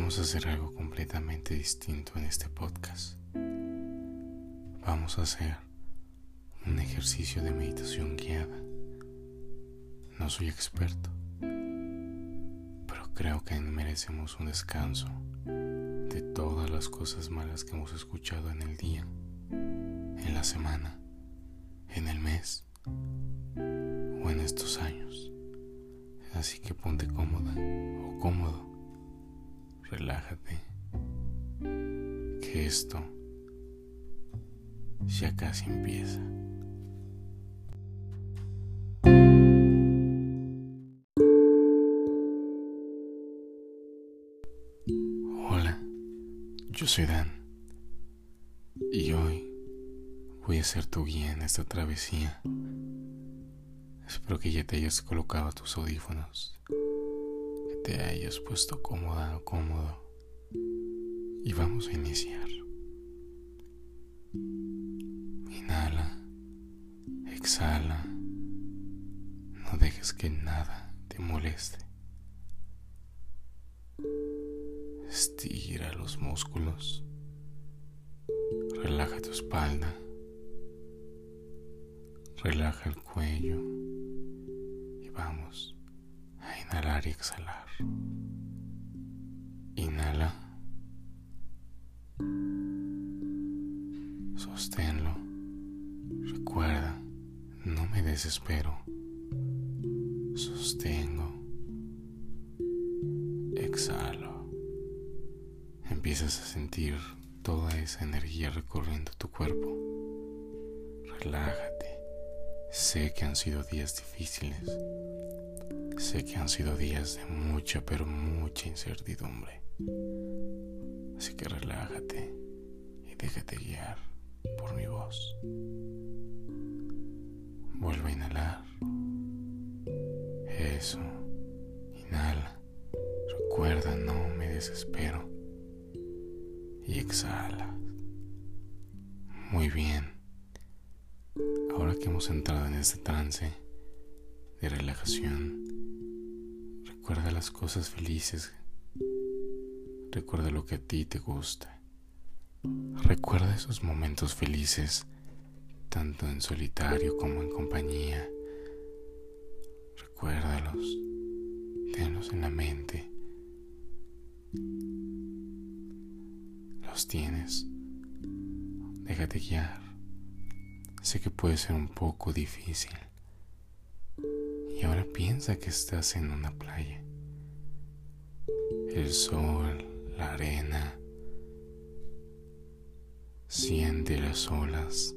Vamos a hacer algo completamente distinto en este podcast. Vamos a hacer un ejercicio de meditación guiada. No soy experto, pero creo que merecemos un descanso de todas las cosas malas que hemos escuchado en el día, en la semana, en el mes o en estos años. Así que ponte cómoda o cómodo, relájate, que esto ya casi empieza. Hola, yo soy Dan y hoy voy a ser tu guía en esta travesía. Espero que ya te hayas colocado tus audífonos, te hayas puesto cómoda o cómodo y vamos a iniciar. Inhala, exhala, no dejes que nada te moleste. Estira los músculos. Relaja tu espalda. Relaja el cuello. Y vamos inhalar y exhalar. Inhala. Sosténlo. Recuerda, no me desespero. Sostengo. Exhalo empiezas a sentir toda esa energía recorriendo tu cuerpo. Relájate. Sé que han sido días difíciles. Sé que han sido días de mucha, pero mucha incertidumbre. Así que relájate y déjate guiar por mi voz. Vuelve a inhalar. Eso. Inhala. Recuerda, no me desespero y exhala. Muy bien. Ahora que hemos entrado en este trance de relajación, recuerda las cosas felices. Recuerda lo que a ti te gusta. Recuerda esos momentos felices, tanto en solitario como en compañía. Recuérdalos, tenlos en la mente los tienes. Déjate guiar. Sé que puede ser un poco difícil. Y ahora piensa que estás en una playa. El sol, la arena. Siente las olas.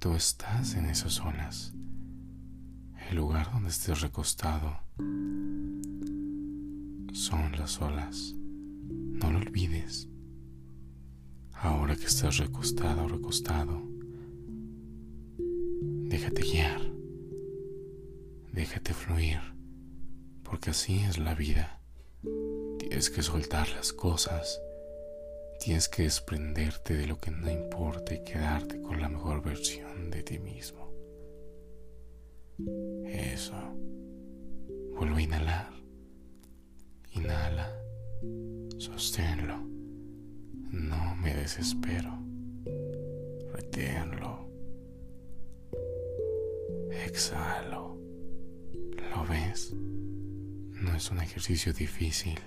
Tú estás en esas olas. El lugar donde estés recostado son las olas. No lo olvides. Ahora que estás recostado recostado, déjate guiar, déjate fluir, porque así es la vida. Tienes que soltar las cosas, tienes que desprenderte de lo que no importa y quedarte con la mejor versión de ti mismo. Eso. Vuelve a inhalar. Inhala. Sosténlo. No me desespero. Reténlo. Exhalo. ¿Lo ves? No es un ejercicio difícil.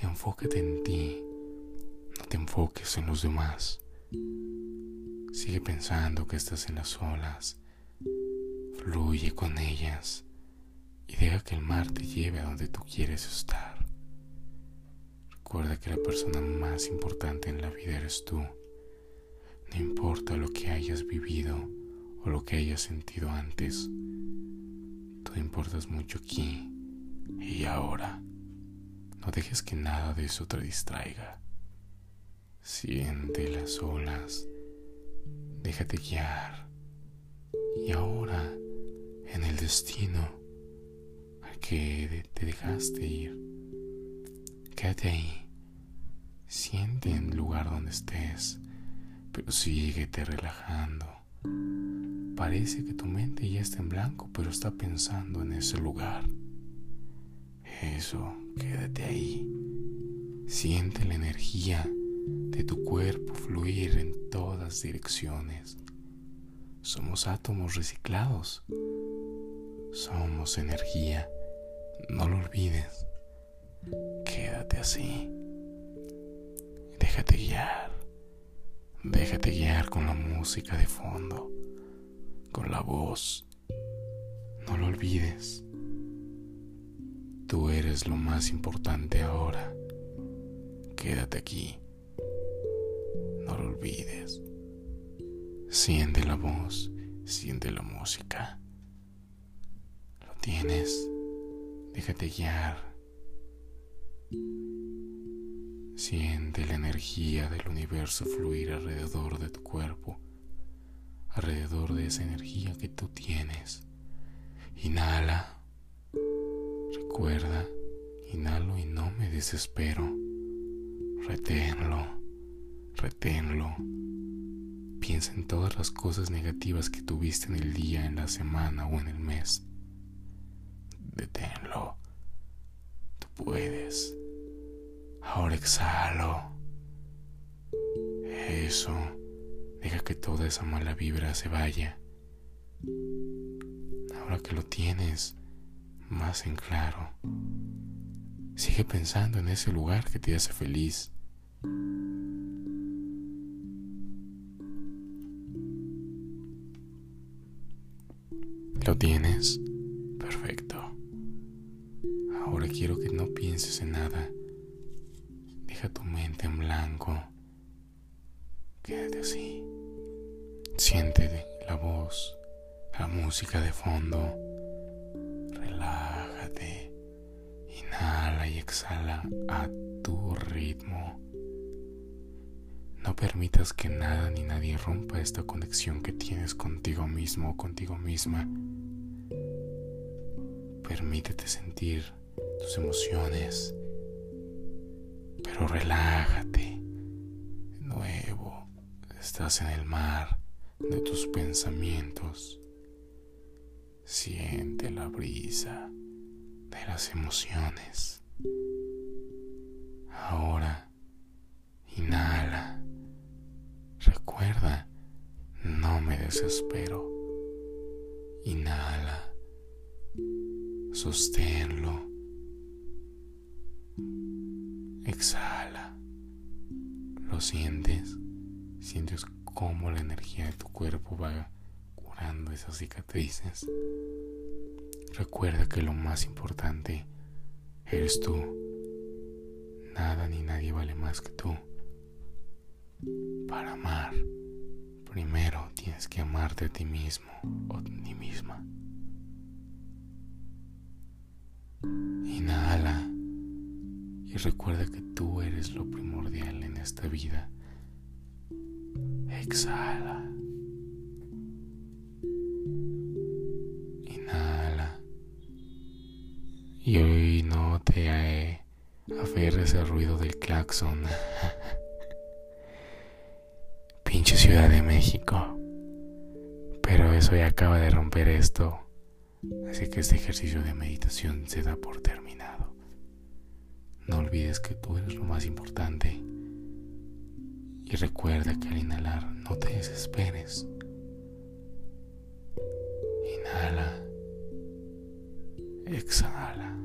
Enfócate en ti. No te enfoques en los demás. Sigue pensando que estás en las olas. Fluye con ellas y deja que el mar te lleve a donde tú quieres estar. Recuerda que la persona más importante en la vida eres tú. No importa lo que hayas vivido o lo que hayas sentido antes. Tú importas mucho aquí y ahora. No dejes que nada de eso te distraiga. Siente las olas. Déjate guiar. Y ahora, en el destino al que te dejaste ir, quédate ahí Siente en el lugar donde estés, pero síguete relajando. Parece que tu mente ya está en blanco, pero está pensando en ese lugar. Eso, Quédate ahí. Siente la energía de tu cuerpo fluir en todas direcciones. Somos átomos reciclados. Somos energía. No lo olvides. Quédate así. Déjate guiar. Déjate guiar con la música de fondo, con la voz. No lo olvides. Tú eres lo más importante ahora. Quédate aquí. No lo olvides. Siente la voz, siente la música. Lo tienes. Déjate guiar. Siente la energía del universo fluir alrededor de tu cuerpo, alrededor de esa energía que tú tienes. Inhala. Recuerda, inhalo y no me desespero. Reténlo, reténlo. Piensa en todas las cosas negativas que tuviste en el día, en la semana o en el mes. Deténlo. Tú puedes. Exhalo. Eso. Deja que toda esa mala vibra se vaya. Ahora que lo tienes, más en claro. Sigue pensando en ese lugar que te hace feliz. ¿Lo tienes? Perfecto. Ahora quiero que no pienses en nada. Deja tu mente en blanco. Quédate así. Siente la voz, la música de fondo Inhala y exhala a tu ritmo. No permitas que nada ni nadie rompa esta conexión que tienes contigo mismo o contigo misma. Permítete sentir tus emociones, pero relájate. De nuevo, estás en el mar de tus pensamientos. Siente la brisa de las emociones. Ahora, inhala. Recuerda, no me desespero. Inhala. Sosténlo. Exhala. ¿Lo sientes? Sientes cómo la energía de tu cuerpo va curando esas cicatrices. Recuerda que lo más importante eres tú. Nada ni nadie vale más que tú. Para amar, primero tienes que amarte a ti mismo o a ti misma. Inhala recuerda que tú eres lo primordial en esta vida. Exhala. Y hoy no te aferres al ruido del claxon. Pinche Ciudad de México. Pero eso ya acaba de romper esto. Así que este ejercicio de meditación se da por terminado. No olvides que tú eres lo más importante. Y recuerda que al inhalar no te desesperes. Inhala. Exhala.